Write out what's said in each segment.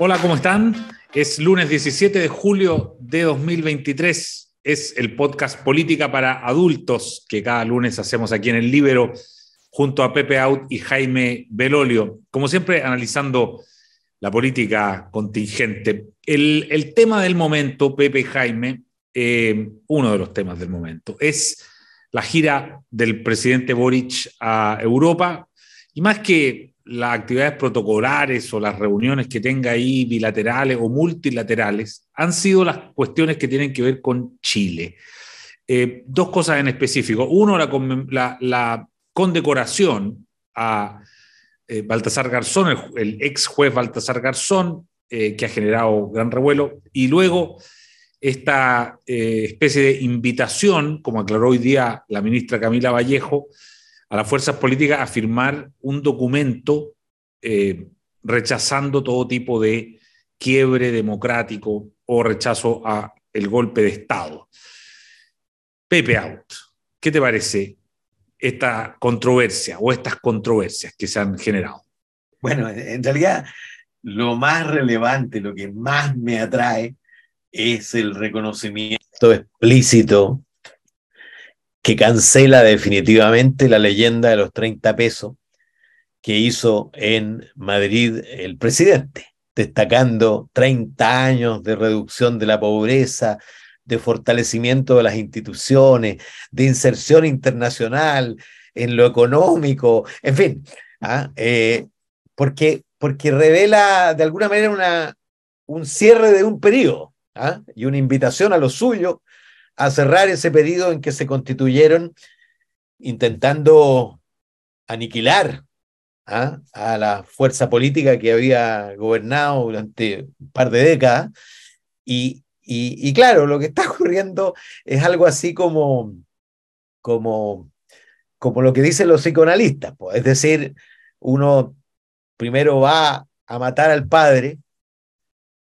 Hola, ¿cómo están? Es lunes 17 de julio de 2023. Es el podcast Política para Adultos que cada lunes hacemos aquí en el Libero junto a Pepe Out y Jaime Belolio. Como siempre, analizando la política contingente. El, tema del momento, Pepe y Jaime, eh, uno de los temas del momento, es la gira del presidente Boric a Europa y más que las actividades protocolares o las reuniones que tenga ahí bilaterales o multilaterales, han sido las cuestiones que tienen que ver con Chile. Eh, dos cosas en específico. Uno, la, condecoración a eh, Baltasar Garzón, el, ex juez Baltasar Garzón, eh, que ha generado gran revuelo, y luego esta especie de invitación, como aclaró hoy día la ministra Camila Vallejo, a las fuerzas políticas a firmar un documento eh, rechazando todo tipo de quiebre democrático o rechazo a el golpe de Estado. Pepe Out, ¿qué te parece esta controversia o estas controversias que se han generado? Bueno, en realidad lo más relevante, lo que más me atrae es el reconocimiento explícito que cancela definitivamente la leyenda de los 30 pesos que hizo en Madrid el presidente, destacando 30 años de reducción de la pobreza, de fortalecimiento de las instituciones, de inserción internacional en lo económico, en fin, ¿ah? eh, porque, porque revela de alguna manera un cierre de un periodo ¿ah? y una invitación a lo suyo a cerrar ese periodo en que se constituyeron intentando aniquilar ¿ah? a la fuerza política que había gobernado durante un par de décadas. Y, y, claro, lo que está ocurriendo es algo así como, como, como lo que dicen los psicoanalistas. Pues. Es decir, uno primero va a matar al padre,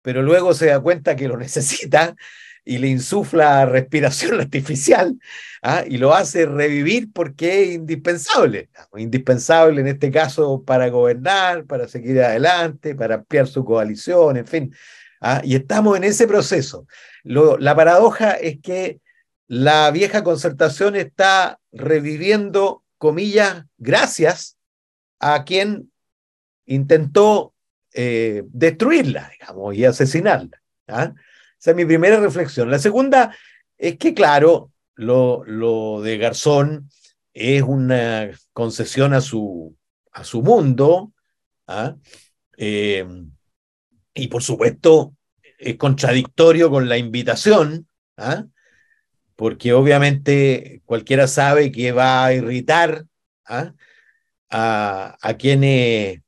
pero luego se da cuenta que lo necesita y le insufla respiración artificial ¿ah? y lo hace revivir porque es indispensable, indispensable en este caso para gobernar, para seguir adelante, para ampliar su coalición, en fin. ¿ah? Y estamos en ese proceso. la paradoja es que la vieja concertación está reviviendo, comillas, gracias a quien intentó eh, destruirla, digamos, y asesinarla. ¿ah? Esa es mi primera reflexión. La segunda es que, claro, lo, lo de Garzón es una concesión a su, a su mundo, ¿ah? eh, y por supuesto es contradictorio con la invitación, ¿ah? porque obviamente cualquiera sabe que va a irritar ¿ah? a, a quienes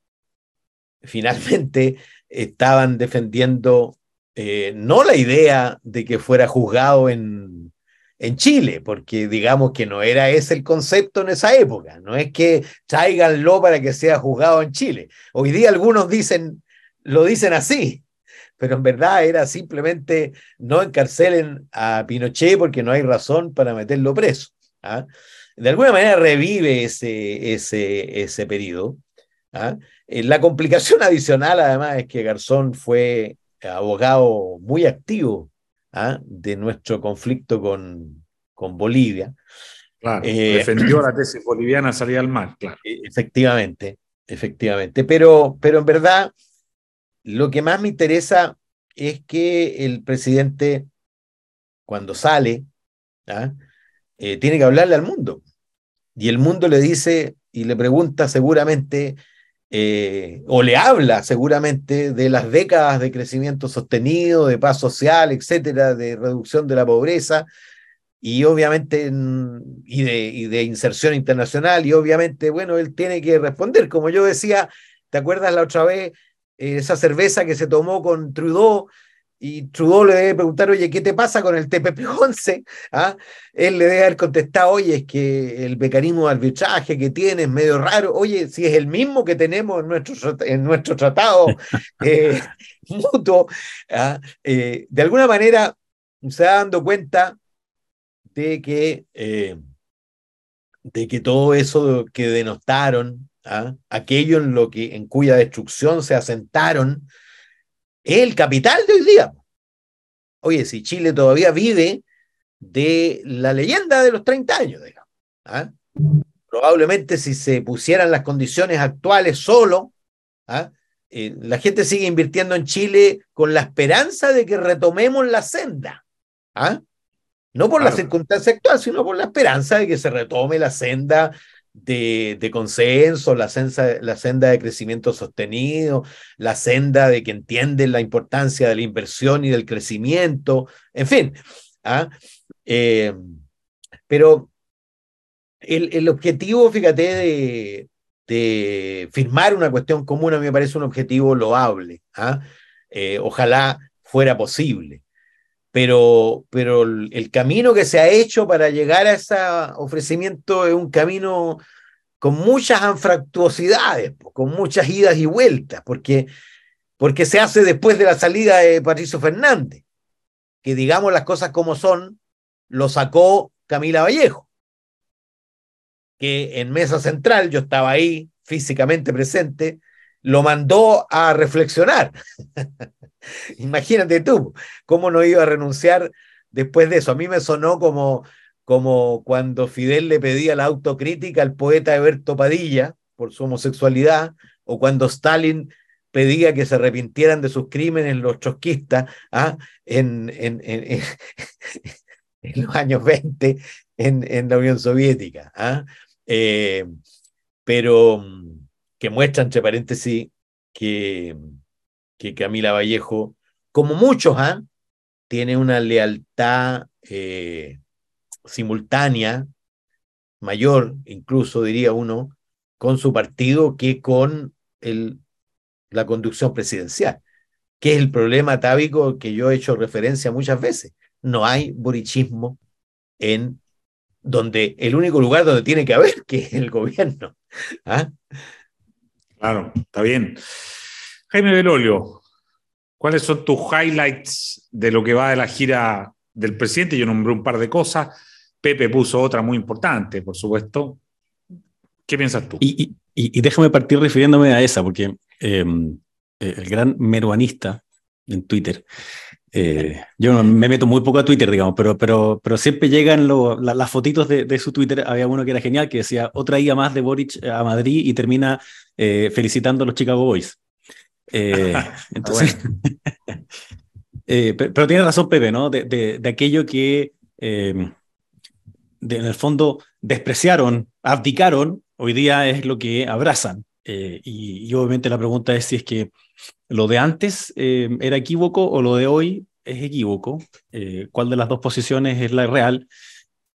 finalmente estaban defendiendo eh, no la idea de que fuera juzgado en, en Chile, porque digamos que no era ese el concepto en esa época, no es que tráiganlo para que sea juzgado en Chile. Hoy día algunos dicen, lo dicen así, pero en verdad era simplemente no encarcelen a Pinochet porque no hay razón para meterlo preso. ¿ah? De alguna manera revive ese, ese, ese periodo. ¿ah? Eh, la complicación adicional, además, es que Garzón fue abogado muy activo ¿ah? de nuestro conflicto con, con Bolivia. Claro, eh, defendió la tesis boliviana salida al mar, claro. E, efectivamente, efectivamente. Pero, pero en verdad, lo que más me interesa es que el presidente, cuando sale, ¿ah? eh, tiene que hablarle al mundo. Y el mundo le dice y le pregunta seguramente, eh, o le habla seguramente de las décadas de crecimiento sostenido, de paz social, etcétera, de reducción de la pobreza y obviamente y de, inserción internacional y obviamente, bueno, él tiene que responder, como yo decía, ¿te acuerdas la otra vez eh, esa cerveza que se tomó con Trudeau y Trudeau le debe preguntar, oye, ¿qué te pasa con el TPP-11? ¿Ah? Él le debe haber contestado, oye, es que el mecanismo de arbitraje que tiene es medio raro. Oye, si es el mismo que tenemos en nuestro, en nuestro tratado eh, mutuo, ¿ah? eh, de alguna manera se va dando cuenta de que, eh, de que todo eso que denostaron, ¿ah? aquello en, lo que, en cuya destrucción se asentaron, es el capital de hoy día. Oye, si Chile todavía vive de la leyenda de los 30 años, digamos. ¿ah? Probablemente si se pusieran las condiciones actuales solo, ¿ah? eh, la gente sigue invirtiendo en Chile con la esperanza de que retomemos la senda. ¿ah? No por la circunstancia actual, sino por la esperanza de que se retome la senda de, consenso, la, la senda de crecimiento sostenido, la senda de que entienden la importancia de la inversión y del crecimiento, en fin. ¿ah? Eh, pero el, objetivo, fíjate, de, de, firmar una cuestión común a mí me parece un objetivo loable. ¿ah? Eh, ojalá fuera posible. Pero, pero el, camino que se ha hecho para llegar a ese ofrecimiento es un camino con muchas anfractuosidades, con muchas idas y vueltas, porque, porque se hace después de la salida de Patricio Fernández, que digamos las cosas como son, lo sacó Camila Vallejo, que en Mesa Central, yo estaba ahí físicamente presente, lo mandó a reflexionar. Imagínate tú, cómo no iba a renunciar después de eso. A mí me sonó como como cuando Fidel le pedía la autocrítica al poeta Eberto Padilla por su homosexualidad, o cuando Stalin pedía que se arrepintieran de sus crímenes los trotskistas ¿ah? en, en, en, los años 20 en, la Unión Soviética. ¿ah? Eh, pero mm, que muestra, entre paréntesis, que, que Camila Vallejo, como muchos, ¿ah? tiene una lealtad eh, simultánea, mayor incluso, diría uno, con su partido que con el, la conducción presidencial, que es el problema tábico que yo he hecho referencia muchas veces. No hay borichismo en donde el único lugar donde tiene que haber, que es el gobierno. ¿Ah? Claro, está bien. Jaime Belolio, ¿cuáles son tus highlights de lo que va de la gira del presidente? Yo nombré un par de cosas. Pepe puso otra muy importante, por supuesto. ¿Qué piensas tú? Y, déjame partir refiriéndome a esa, porque em, eh, el gran meruanista en Twitter, eh, yo me meto muy poco a Twitter, digamos, pero, pero, pero siempre llegan las fotitos de, su Twitter. Había uno que era genial, que decía otra ida más de Boric a Madrid y termina eh, felicitando a los Chicago Boys. entonces, pero, tiene razón Pepe, ¿no? De, de aquello que em, en el fondo despreciaron, abdicaron, hoy día es lo que abrazan. Eh, y, obviamente la pregunta es si es que lo de antes eh, era equívoco o lo de hoy es equívoco, eh, cuál de las dos posiciones es la real.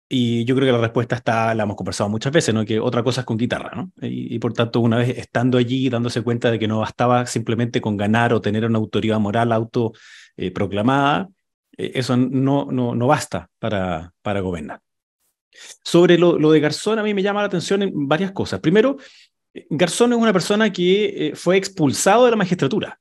Y yo creo que la respuesta está, la hemos conversado muchas veces, ¿no? que otra cosa es con guitarra. ¿no? Y, y por tanto, una vez estando allí, dándose cuenta de que no bastaba simplemente con ganar o tener una autoridad moral autoproclamada, eso no, no, no basta para, para gobernar. Sobre lo, de Garzón, a mí me llama la atención en varias cosas. Primero, Garzón es una persona que eh, fue expulsado de la magistratura.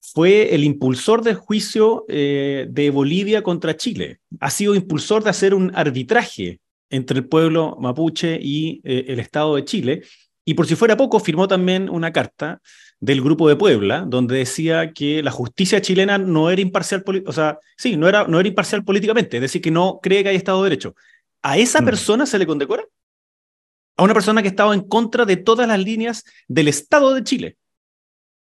Fue el impulsor del juicio eh, de Bolivia contra Chile. Ha sido impulsor de hacer un arbitraje entre el pueblo mapuche y eh, el Estado de Chile. Y por si fuera poco, firmó también una carta del Grupo de Puebla, donde decía que la justicia chilena no era imparcial, o sea, sí, no era, no era imparcial políticamente, es decir, que no cree que hay Estado de Derecho. ¿A esa mm. persona se le condecora? A una persona que estaba en contra de todas las líneas del Estado de Chile.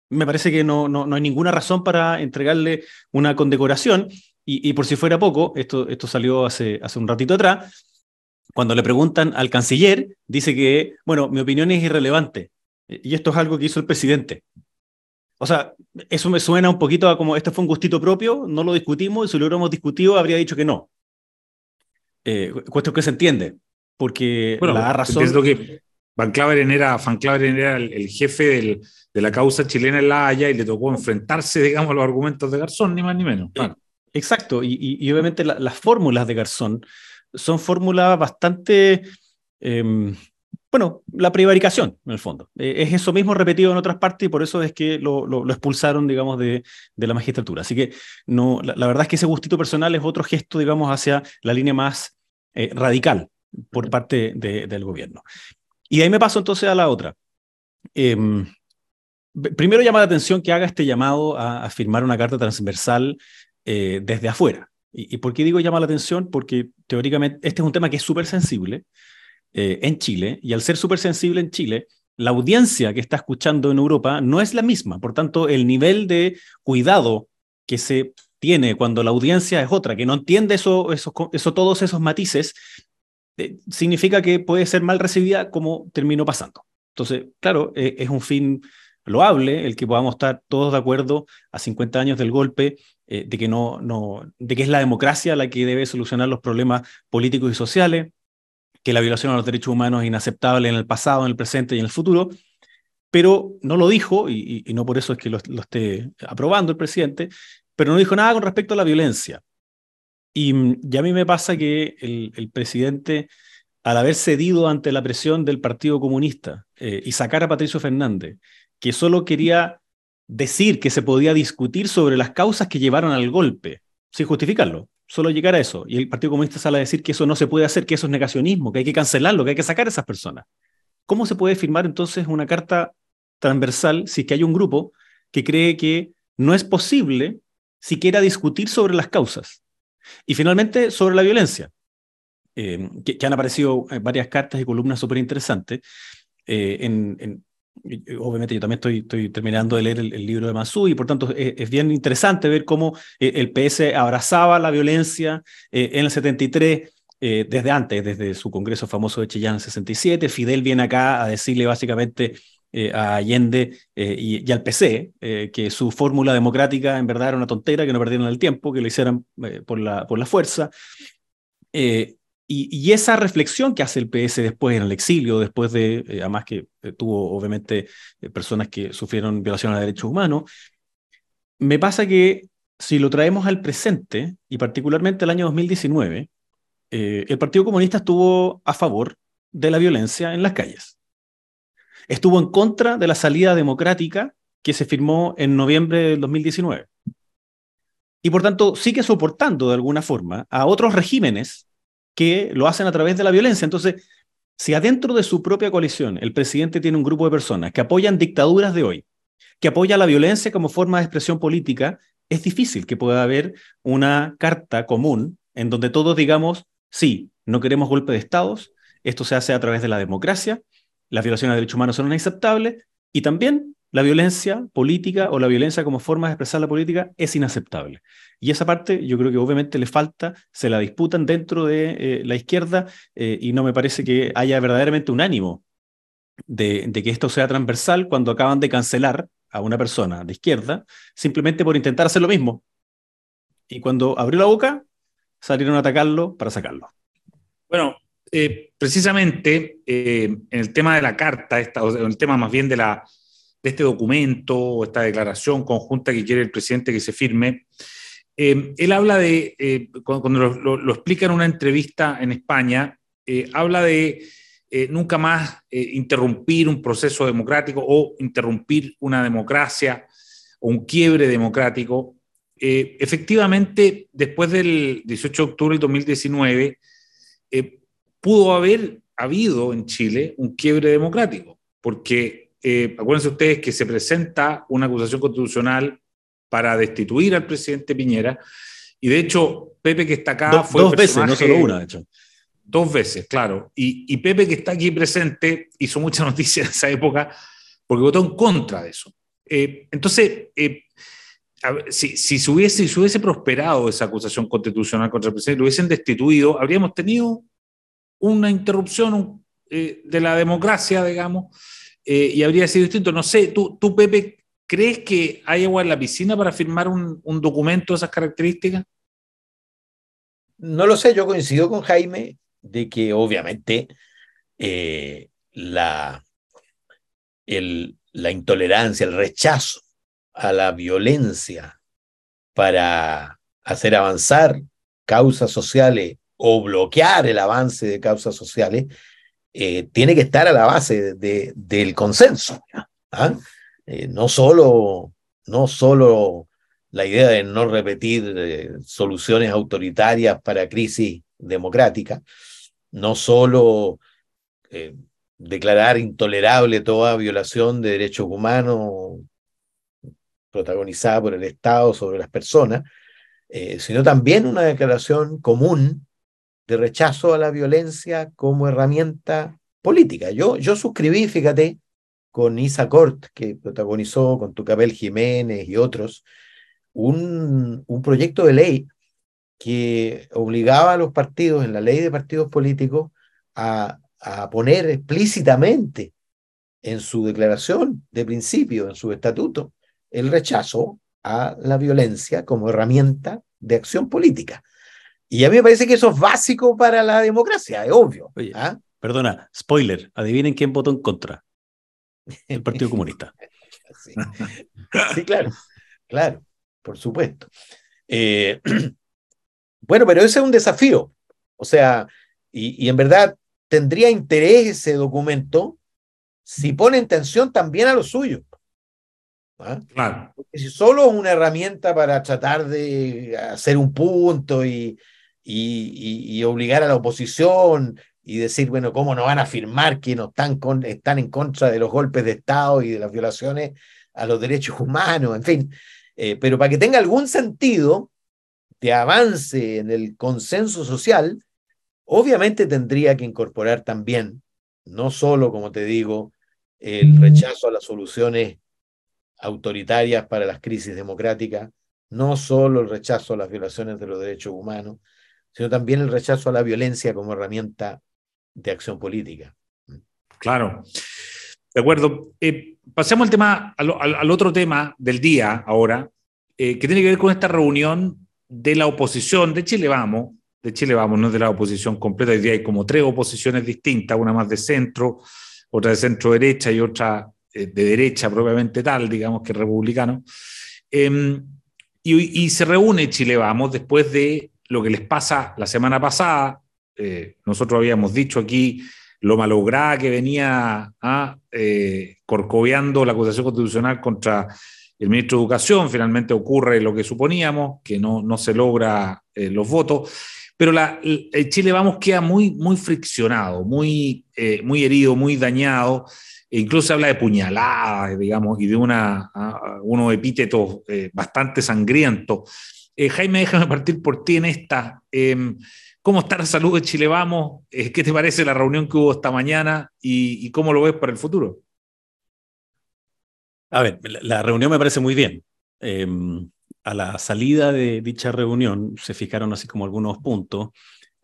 Me parece que no, no, hay ninguna razón para entregarle una condecoración. Y, por si fuera poco, esto, esto salió hace, hace un ratito atrás, cuando le preguntan al canciller, dice que, bueno, mi opinión es irrelevante. Y esto es algo que hizo el presidente. O sea, eso me suena un poquito a como, esto fue un gustito propio, no lo discutimos, y si lo hubiéramos discutido, habría dicho que no eh, cuestión que se entiende, porque la razón... Es lo que Van Claveren era, Van Claveren era el, jefe de la causa chilena en La Haya y le tocó enfrentarse, digamos, a los argumentos de Garzón, ni más ni menos. Exacto, y, obviamente las fórmulas de Garzón son fórmulas bastante... Em, bueno, la prevaricación, en el fondo. Eh, es eso mismo repetido en otras partes y por eso es que lo, expulsaron, digamos, de, la magistratura. Así que no, la, verdad es que ese gustito personal es otro gesto, digamos, hacia la línea más eh, radical por parte del gobierno. Y ahí me paso entonces a la otra. Em, primero llama la atención que haga este llamado a, firmar una carta transversal eh, desde afuera. ¿Y, por qué digo llama la atención? Porque teóricamente este es un tema que es súper sensible eh, en Chile, y al ser súper sensible en Chile, la audiencia que está escuchando en Europa no es la misma. Por tanto, el nivel de cuidado que se tiene cuando la audiencia es otra, que no entiende eso, eso todos esos matices, eh, significa que puede ser mal recibida como terminó pasando. Entonces, claro, eh, es un fin loable el que podamos estar todos de acuerdo a 50 años del golpe, eh, de, que no, no, de que es la democracia la que debe solucionar los problemas políticos y sociales, que la violación a los derechos humanos es inaceptable en el pasado, en el presente y en el futuro, pero no lo dijo, y, no por eso es que lo, esté aprobando el presidente, pero no dijo nada con respecto a la violencia. Y, ya a mí me pasa que el, presidente, al haber cedido ante la presión del Partido Comunista eh, y sacar a Patricio Fernández, que solo quería decir que se podía discutir sobre las causas que llevaron al golpe, sin justificarlo, solo llegar a eso. Y el Partido Comunista sale a decir que eso no se puede hacer, que eso es negacionismo, que hay que cancelarlo, que hay que sacar a esas personas. ¿Cómo se puede firmar entonces una carta transversal si es que hay un grupo que cree que no es posible siquiera discutir sobre las causas? Y finalmente, sobre la violencia, eh, que, han aparecido varias cartas y columnas súper interesantes. Eh, en, obviamente yo también estoy, terminando de leer el, libro de Masu y por tanto es, bien interesante ver cómo eh, el PS abrazaba la violencia en el 73 desde antes, desde su congreso famoso de Chillán en el 67. Fidel viene acá a decirle básicamente eh, a Allende eh, y, al PC, eh, que su fórmula democrática en verdad era una tontera, que no perdieron el tiempo, que lo hicieran por, la, por la fuerza. Y, esa reflexión que hace el PS después en el exilio, después de, además que tuvo obviamente personas que sufrieron violación a derechos humanos, me pasa que si lo traemos al presente, y particularmente el año 2019, el Partido Comunista estuvo a favor de la violencia en las calles estuvo en contra de la salida democrática que se firmó en noviembre del 2019. Y por tanto sigue soportando de alguna forma a otros regímenes que lo hacen a través de la violencia. Entonces, si adentro de su propia coalición el presidente tiene un grupo de personas que apoyan dictaduras de hoy, que apoya la violencia como forma de expresión política, es difícil que pueda haber una carta común en donde todos digamos, sí, no queremos golpe de estados, esto se hace a través de la democracia las violaciones de derechos humanos son inaceptables y también la violencia política o la violencia como forma de expresar la política es inaceptable. Y esa parte yo creo que obviamente le falta, se la disputan dentro de eh, la izquierda eh, y no me parece que haya verdaderamente un ánimo de, de, que esto sea transversal cuando acaban de cancelar a una persona de izquierda simplemente por intentar hacer lo mismo. Y cuando abrió la boca, salieron a atacarlo para sacarlo. Bueno, eh, precisamente eh, en el tema de la carta, o en el tema más bien de, este documento o esta declaración conjunta que quiere el presidente que se firme, eh, él habla de, cuando, lo, explica en una entrevista en España, habla de nunca más interrumpir un proceso democrático o interrumpir una democracia o un quiebre democrático. efectivamente, después del 18 de octubre del 2019, pudo haber habido en Chile un quiebre democrático, porque eh, acuérdense ustedes que se presenta una acusación constitucional para destituir al presidente Piñera, y de hecho, Pepe que está acá fue... Dos veces, no solo una, de hecho. Dos veces, claro. Y, y, Pepe que está aquí presente hizo mucha noticia en esa época porque votó en contra de eso. Eh, entonces, eh, si, si, se hubiese, si hubiese prosperado esa acusación constitucional contra el presidente, lo hubiesen destituido, habríamos tenido una interrupción eh, de la democracia, digamos, eh, y habría sido distinto. No sé, ¿tú, tú, Pepe, crees que hay agua en la piscina para firmar un, documento de esas características? No lo sé, yo coincido con Jaime de que obviamente eh, la, el, la intolerancia, el rechazo a la violencia para hacer avanzar causas sociales o bloquear el avance de causas sociales, eh, tiene que estar a la base de, del consenso. ¿ah? Eh, no, solo, no solo la idea de no repetir eh, soluciones autoritarias para crisis democráticas, no solo declarar intolerable toda violación de derechos humanos protagonizada por el Estado sobre las personas, sino también una declaración común de rechazo a la violencia como herramienta política. Yo, yo suscribí, fíjate, con Isa Cort, que protagonizó con Tucapel Jiménez y otros, un, un proyecto de ley que obligaba a los partidos, en la ley de partidos políticos, a, a poner explícitamente en su declaración de principio, en su estatuto, el rechazo a la violencia como herramienta de acción política. Y a mí me parece que eso es básico para la democracia, es obvio. ¿ah? Perdona, spoiler, adivinen quién votó en contra. El Partido Comunista. sí. claro, claro, por supuesto. Eh, bueno, pero ese es un desafío. O sea, y, y en verdad tendría interés ese documento si pone en tensión también a lo suyo. ¿Ah? Claro. Porque si solo es una herramienta para tratar de hacer un punto y, y, obligar a la oposición y decir, bueno, ¿cómo no van a afirmar que no están, con, están en contra de los golpes de Estado y de las violaciones a los derechos humanos? En fin, eh, pero para que tenga algún sentido de avance en el consenso social, obviamente tendría que incorporar también, no solo, como te digo, el rechazo a las soluciones autoritarias para las crisis democráticas, no solo el rechazo a las violaciones de los derechos humanos, sino también el rechazo a la violencia como herramienta de acción política. Claro. De acuerdo. Eh, pasemos al, tema, al, otro tema del día ahora, eh, que tiene que ver con esta reunión de la oposición de Chile Vamos, de Chile Vamos, no de la oposición completa, hoy día hay como tres oposiciones distintas, una más de centro, otra de centro derecha y otra eh, de derecha propiamente tal, digamos que republicano. Em, y, se reúne Chile Vamos después de lo que les pasa la semana pasada. Eh, nosotros habíamos dicho aquí lo malograda que venía ah, eh, la acusación constitucional contra el ministro de Educación. Finalmente ocurre lo que suponíamos, que no, no se logra los votos. Pero el Chile Vamos queda muy, muy friccionado, muy, muy herido, muy dañado. E incluso habla de puñaladas, digamos, y de una, unos epítetos eh, bastante sangrientos. Eh, Jaime, déjame partir por ti en esta. Em, ¿Cómo está la salud de Chile Vamos? Eh, ¿Qué te parece la reunión que hubo esta mañana y, cómo lo ves para el futuro? A ver, la reunión me parece muy bien. Em, a la salida de dicha reunión se fijaron así como algunos puntos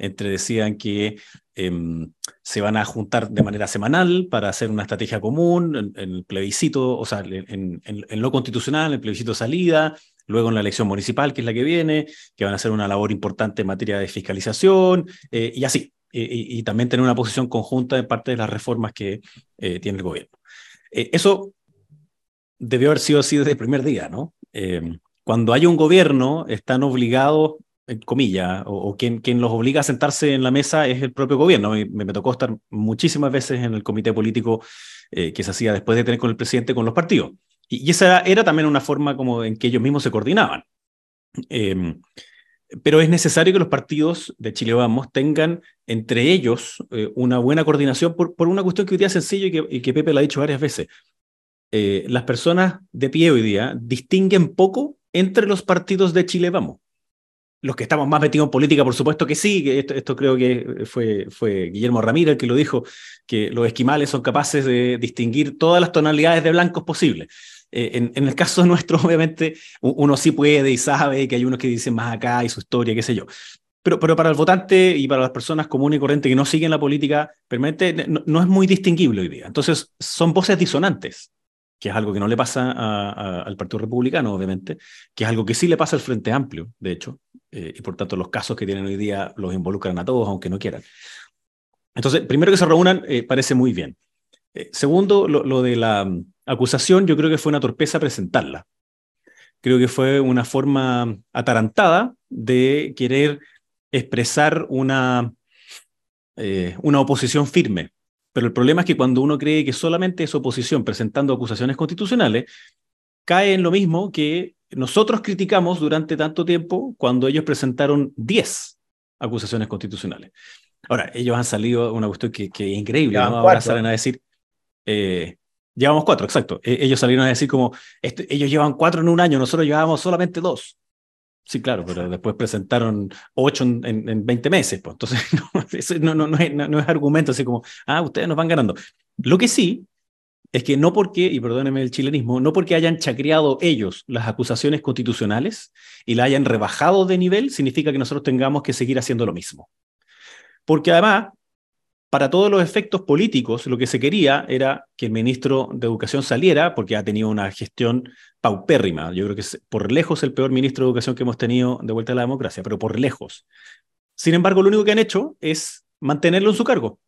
entre decían que em, se van a juntar de manera semanal para hacer una estrategia común en, el plebiscito, o sea, en, lo constitucional, en el plebiscito salida, luego en la elección municipal, que es la que viene, que van a hacer una labor importante en materia de fiscalización eh, y así. Y, también tener una posición conjunta en parte de las reformas que eh, tiene el gobierno. Eh, eso debió haber sido así desde el primer día, ¿no? Em, cuando hay un gobierno, están obligados en comillas, o, quien, quien, los obliga a sentarse en la mesa es el propio gobierno. Me, me tocó estar muchísimas veces en el comité político que se hacía después de tener con el presidente con los partidos. Y, esa era, también una forma como en que ellos mismos se coordinaban. Em, pero es necesario que los partidos de Chile Vamos tengan entre ellos eh, una buena coordinación por, por, una cuestión que hoy día es sencillo y que, y Pepe lo ha dicho varias veces. Eh, las personas de pie hoy día distinguen poco entre los partidos de Chile Vamos los que estamos más metidos en política, por supuesto que sí, esto, creo que fue, fue Guillermo Ramírez el que lo dijo, que los esquimales son capaces de distinguir todas las tonalidades de blancos posibles. Eh, en, el caso nuestro, obviamente, uno sí puede y sabe que hay unos que dicen más acá y su historia, qué sé yo. Pero, pero para el votante y para las personas comunes y corrientes que no siguen la política permanente, no es muy distinguible hoy día. Entonces, son voces disonantes que es algo que no le pasa al Partido Republicano, obviamente, que es algo que sí le pasa al Frente Amplio, de hecho, eh, y por tanto los casos que tienen hoy día los involucran a todos, aunque no quieran. Entonces, primero que se reúnan, eh, parece muy bien. Eh, segundo, lo, de la acusación, yo creo que fue una torpeza presentarla. Creo que fue una forma atarantada de querer expresar una, una oposición firme pero el problema es que cuando uno cree que solamente es oposición presentando acusaciones constitucionales, cae en lo mismo que nosotros criticamos durante tanto tiempo cuando ellos presentaron 10 acusaciones constitucionales. Ahora, ellos han salido una cuestión que, que es increíble, ¿no? Ahora salen a decir, eh, llevamos cuatro, exacto. E, ellos salieron a decir como, este, ellos llevan cuatro en un año, nosotros llevábamos solamente dos. Sí, claro, pero después presentaron ocho en, en, 20 meses, pues. Entonces, no, no, no, es, no, es, argumento así como, ah, ustedes nos van ganando. Lo que sí es que no porque, y perdónenme el chilenismo, no porque hayan chacreado ellos las acusaciones constitucionales y la hayan rebajado de nivel, significa que nosotros tengamos que seguir haciendo lo mismo. Porque además, para todos los efectos políticos, lo que se quería era que el ministro de Educación saliera, porque ha tenido una gestión paupérrima. Yo creo que es por lejos el peor ministro de Educación que hemos tenido de vuelta a la democracia, pero por lejos. Sin embargo, lo único que han hecho es mantenerlo en su cargo.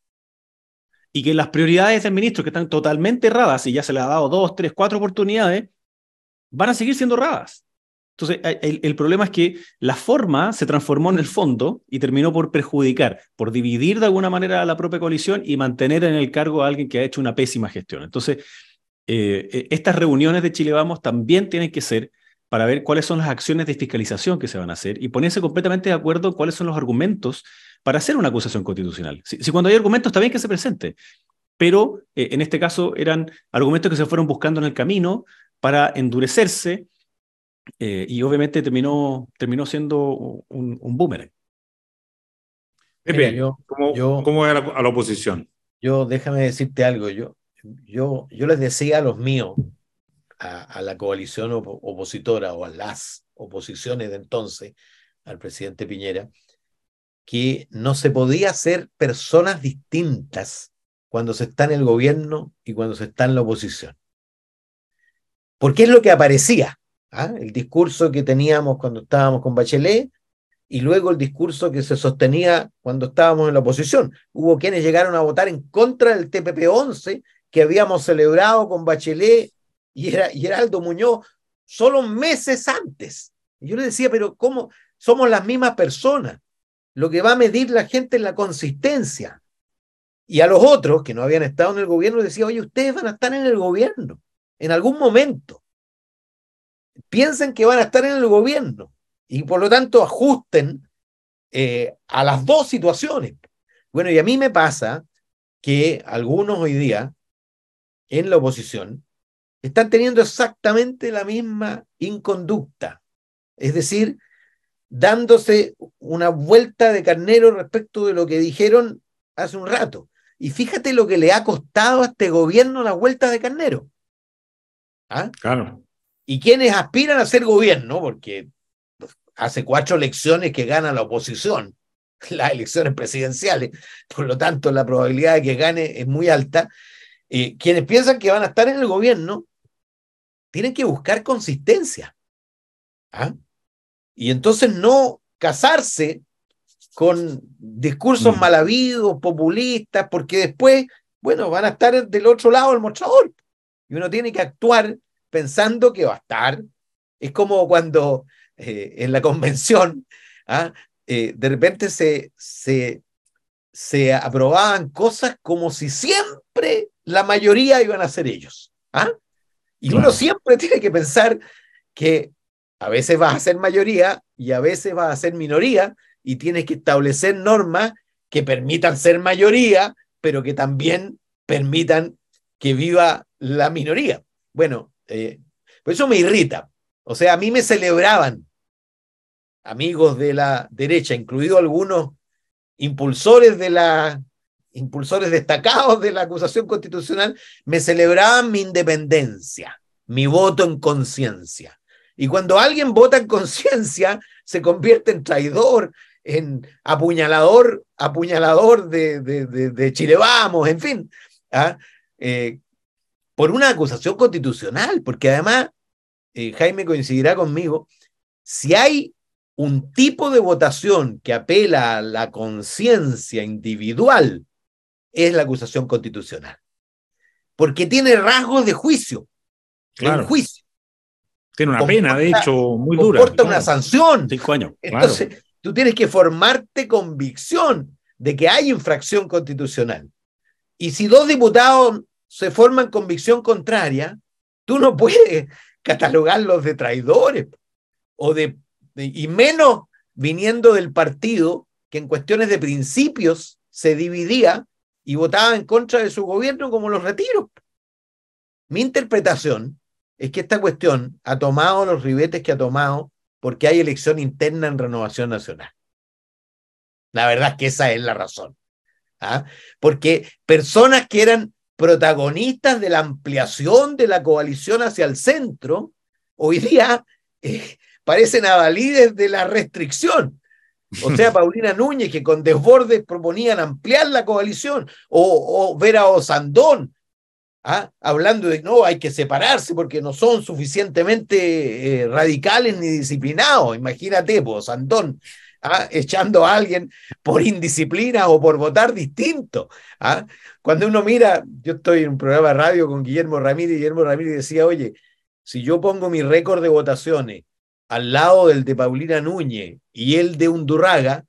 Y que las prioridades del ministro, que están totalmente erradas, y ya se le ha dado dos, tres, cuatro oportunidades, van a seguir siendo erradas. Entonces, el, problema es que la forma se transformó en el fondo y terminó por perjudicar, por dividir de alguna manera a la propia coalición y mantener en el cargo a alguien que ha hecho una pésima gestión. Entonces, eh, eh, estas reuniones de Chile Vamos también tienen que ser para ver cuáles son las acciones de fiscalización que se van a hacer y ponerse completamente de acuerdo cuáles son los argumentos para hacer una acusación constitucional. Si, cuando hay argumentos está bien que se presente, pero eh, en este caso eran argumentos que se fueron buscando en el camino para endurecerse eh, y obviamente terminó, terminó siendo un, un boomerang. Pepe, yo, ¿cómo, yo, a, la, oposición? Yo, déjame decirte algo, yo, yo, yo les decía a los míos, a, la coalición opositora o a las oposiciones de entonces, al presidente Piñera, que no se podía ser personas distintas cuando se está en el gobierno y cuando se está en la oposición. Porque es lo que aparecía. ¿Ah? el discurso que teníamos cuando estábamos con Bachelet y luego el discurso que se sostenía cuando estábamos en la oposición. Hubo quienes llegaron a votar en contra del TPP-11 que habíamos celebrado con Bachelet y, era, y Heraldo Muñoz solo meses antes. Yo le decía, pero ¿cómo? Somos las mismas personas. Lo que va a medir la gente es la consistencia. Y a los otros que no habían estado en el gobierno decía, oye, ustedes van a estar en el gobierno en algún momento piensen que van a estar en el gobierno y por lo tanto ajusten eh, a las dos situaciones. Bueno, y a mí me pasa que algunos hoy día en la oposición están teniendo exactamente la misma inconducta, es decir, dándose una vuelta de carnero respecto de lo que dijeron hace un rato. Y fíjate lo que le ha costado a este gobierno la vuelta de carnero. ¿Ah? Claro y quienes aspiran a ser gobierno, porque hace cuatro elecciones que gana la oposición, las elecciones presidenciales, por lo tanto la probabilidad de que gane es muy alta, eh, quienes piensan que van a estar en el gobierno tienen que buscar consistencia. ¿ah? Y entonces no casarse con discursos mm. malavidos, populistas, porque después, bueno, van a estar del otro lado del mostrador. Y uno tiene que actuar pensando que va a estar. Es como cuando eh, en la convención ¿ah? eh, de repente se, se, se aprobaban cosas como si siempre la mayoría iban a ser ellos. ¿ah? Y uno siempre tiene que pensar que a veces vas a ser mayoría y a veces vas a ser minoría y tienes que establecer normas que permitan ser mayoría, pero que también permitan que viva la minoría. Bueno, eh, pues eso me irrita. O sea, a mí me celebraban amigos de la derecha, incluidos algunos impulsores de la impulsores destacados de la acusación constitucional, me celebraban mi independencia, mi voto en conciencia. Y cuando alguien vota en conciencia, se convierte en traidor, en apuñalador, apuñalador de, de, de, Chile Vamos, en fin. ¿ah? Eh, por una acusación constitucional, porque además, eh, Jaime coincidirá conmigo, si hay un tipo de votación que apela a la conciencia individual, es la acusación constitucional. Porque tiene rasgos de juicio. Claro. juicio. Tiene una pena, de hecho, muy dura. Comporta una sanción. Cinco años. Entonces, tú tienes que formarte convicción de que hay infracción constitucional. Y si dos diputados se forman convicción contraria, tú no puedes catalogarlos de traidores o de, y menos viniendo del partido que en cuestiones de principios se dividía y votaba en contra de su gobierno como los retiros. Mi interpretación es que esta cuestión ha tomado los ribetes que ha tomado porque hay elección interna en Renovación Nacional. La verdad es que esa es la razón. ¿ah? Porque personas que eran protagonistas de la ampliación de la coalición hacia el centro, hoy día eh, parecen avalides de la restricción. O sea, Paulina Núñez, que con desbordes proponían ampliar la coalición, o, o Vera Osandón, ¿ah? hablando de no, hay que separarse porque no son suficientemente eh, radicales ni disciplinados. Imagínate, pues, Osandón, ¿ah? echando a alguien por indisciplina o por votar distinto. ¿ah? Cuando uno mira, yo estoy en un programa de radio con Guillermo Ramírez, Guillermo Ramírez decía, oye, si yo pongo mi récord de votaciones al lado del de Paulina Núñez y el de Undurraga,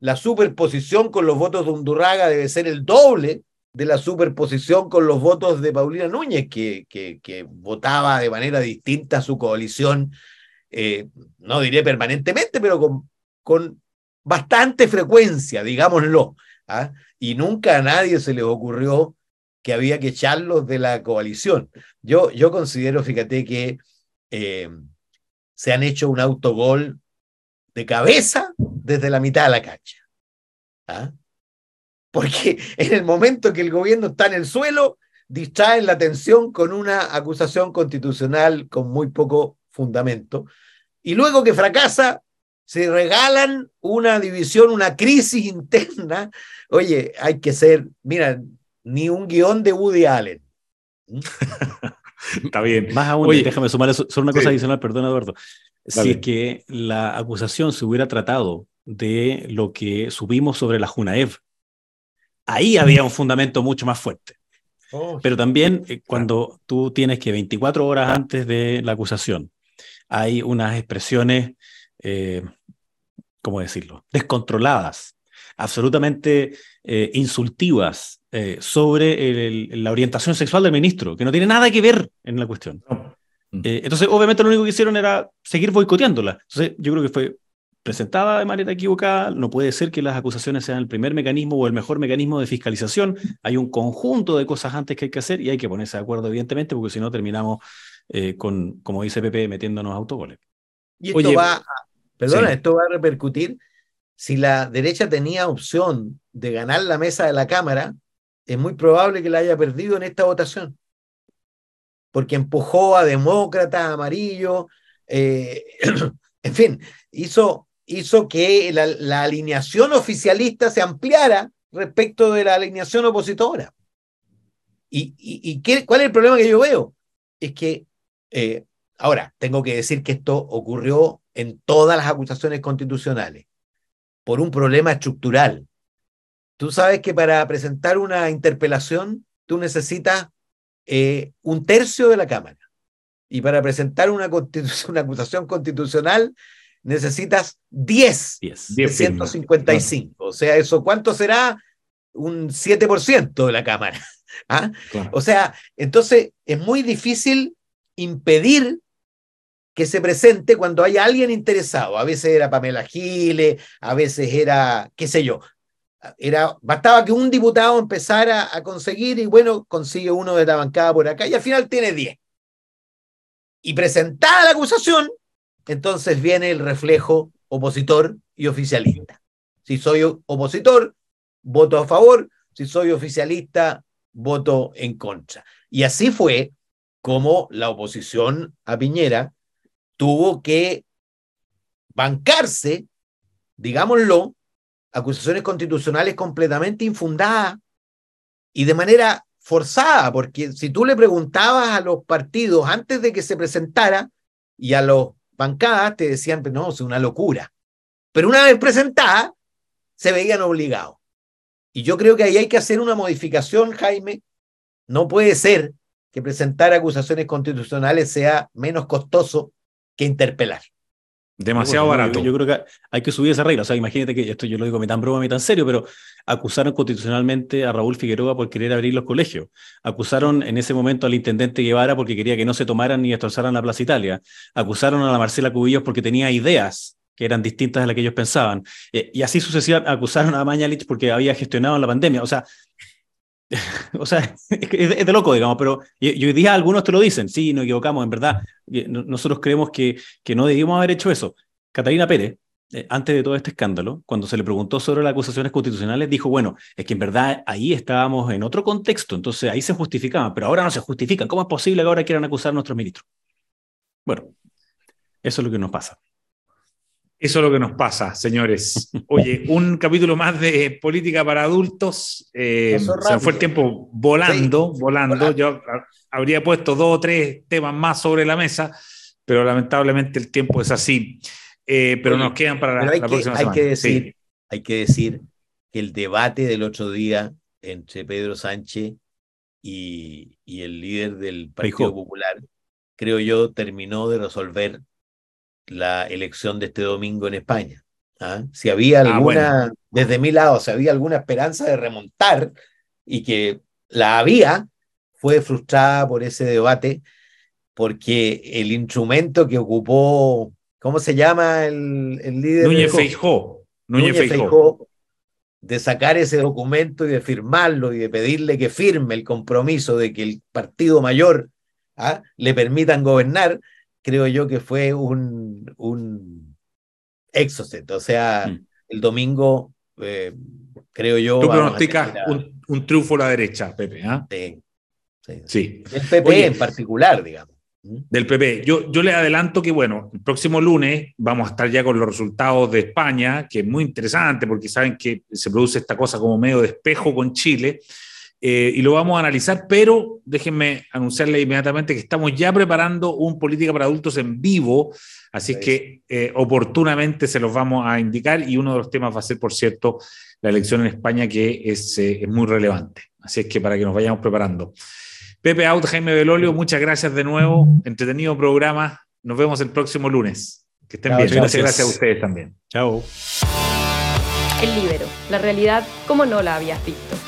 la superposición con los votos de Undurraga debe ser el doble de la superposición con los votos de Paulina Núñez, que, que, votaba de manera distinta a su coalición, eh, no diré permanentemente, pero con, con bastante frecuencia, digámoslo. ¿ah? Y nunca a nadie se le ocurrió que había que echarlos de la coalición. Yo, yo considero, fíjate, que eh, se han hecho un autogol de cabeza desde la mitad de la cancha. ¿ah? Porque en el momento que el gobierno está en el suelo, distraen la atención con una acusación constitucional con muy poco fundamento. Y luego que fracasa, se regalan una división, una crisis interna. Oye, hay que ser, mira, ni un guion de Woody Allen. Está bien. Más aún, déjame sumar solo una cosa adicional, perdón, Eduardo. Si es que la acusación se hubiera tratado de lo que subimos sobre la Junaev, ahí había un fundamento mucho más fuerte. Oh. Pero también eh, cuando tú tienes que 24 horas antes de la acusación, hay unas expresiones, eh, ¿cómo decirlo?, descontroladas, absolutamente eh, insultivas sobre la orientación sexual del ministro, que no tiene nada que ver en la cuestión. entonces, obviamente lo único que hicieron era seguir boicoteándola. Entonces, yo creo que fue presentada de manera equivocada, no puede ser que las acusaciones sean el primer mecanismo o el mejor mecanismo de fiscalización. Hay un conjunto de cosas antes que hay que hacer y hay que ponerse de acuerdo, evidentemente, porque si no terminamos eh, con, como dice Pepe, metiéndonos autogoles. Y esto va, perdona, esto va a repercutir. Si la derecha tenía opción de ganar la mesa de la Cámara, es muy probable que la haya perdido en esta votación. Porque empujó a demócratas, amarillo, eh, en fin, hizo hizo que la, alineación oficialista se ampliara respecto de la alineación opositora. ¿Y, qué, cuál es el problema que yo veo? Es que, eh, ahora, tengo que decir que esto ocurrió en todas las acusaciones constitucionales, por un problema estructural. Tú sabes que para presentar una interpelación, tú necesitas eh, un tercio de la Cámara. Y para presentar una, una acusación constitucional, necesitas 10, 10 de 155. O sea, ¿eso cuánto será? Un 7% de la Cámara. ¿Ah? O sea, entonces es muy difícil impedir que se presente cuando hay alguien interesado. A veces era Pamela Giles, a veces era, qué sé yo, era, bastaba que un diputado empezara a conseguir y bueno, consigue uno de la bancada por acá y al final tiene 10. Y presentada la acusación, entonces viene el reflejo opositor y oficialista. Si soy opositor, voto a favor, si soy oficialista, voto en contra. Y así fue como la oposición a Piñera tuvo que bancarse, digámoslo, acusaciones constitucionales completamente infundadas y de manera forzada, porque si tú le preguntabas a los partidos antes de que se presentara y a los bancadas te decían, no, es una locura. Pero una vez presentada, se veían obligados. Y yo creo que ahí hay que hacer una modificación, Jaime. No puede ser que presentar acusaciones constitucionales sea menos costoso que interpelar. Demasiado barato. Yo, creo que hay que subir esa regla. O sea, imagínate que esto yo lo digo me tan broma, me tan serio, pero acusaron constitucionalmente a Raúl Figueroa por querer abrir los colegios. Acusaron en ese momento al intendente Guevara porque quería que no se tomaran ni destrozaran la Plaza Italia. Acusaron a la Marcela Cubillos porque tenía ideas que eran distintas a las que ellos pensaban. Eh, y así sucesivamente acusaron a Mañalich porque había gestionado la pandemia. O sea, o sea, es de loco, digamos, pero y, hoy día algunos te lo dicen, sí, nos equivocamos, en verdad, nosotros creemos que, que no debíamos haber hecho eso. Catalina Pérez, eh, antes de todo este escándalo, cuando se le preguntó sobre las acusaciones constitucionales, dijo, bueno, es que en verdad ahí estábamos en otro contexto, entonces ahí se justificaban, pero ahora no se justifican. ¿Cómo es posible que ahora quieran acusar a nuestros ministros? Bueno, eso es lo que nos pasa. Eso es lo que nos pasa, señores. Oye, un capítulo más de política para adultos. Eh, se fue el tiempo volando, volando. Yo habría puesto dos o tres temas más sobre la mesa, pero lamentablemente el tiempo es así. Eh, pero nos quedan para la, próxima hay Que decir, Hay que decir que el debate del otro día entre Pedro Sánchez y, y el líder del Partido Popular, creo yo, terminó de resolver la elección de este domingo en España. ¿ah? Si había ah, alguna, desde mi lado, si había alguna esperanza de remontar y que la había, fue frustrada por ese debate, porque el instrumento que ocupó, ¿cómo se llama el, el líder? Núñez Feijó. Núñez, Feijó. De sacar ese documento y de firmarlo y de pedirle que firme el compromiso de que el partido mayor ¿ah? le permitan gobernar, creo yo que fue un, un exocet. O sea, mm. el domingo, eh, creo yo. Tú pronosticas un, un, triunfo a la derecha, Pepe. ¿ah? Sí. sí. El PP en particular, digamos. Del PP. Yo, yo le adelanto que, bueno, el próximo lunes vamos a estar ya con los resultados de España, que es muy interesante porque saben que se produce esta cosa como medio de espejo con Chile. Eh, y lo vamos a analizar, pero déjenme anunciarle inmediatamente que estamos ya preparando un Política para Adultos en vivo, así es que eh, oportunamente se los vamos a indicar y uno de los temas va a ser, por cierto, la elección en España, que es, eh, es muy relevante. Así es que para que nos vayamos preparando. Pepe Out, Jaime Belolio, muchas gracias de nuevo. Entretenido programa. Nos vemos el próximo lunes. Que estén bien. Muchas gracias a ustedes también. Chao. El libero, la realidad como no la habías visto.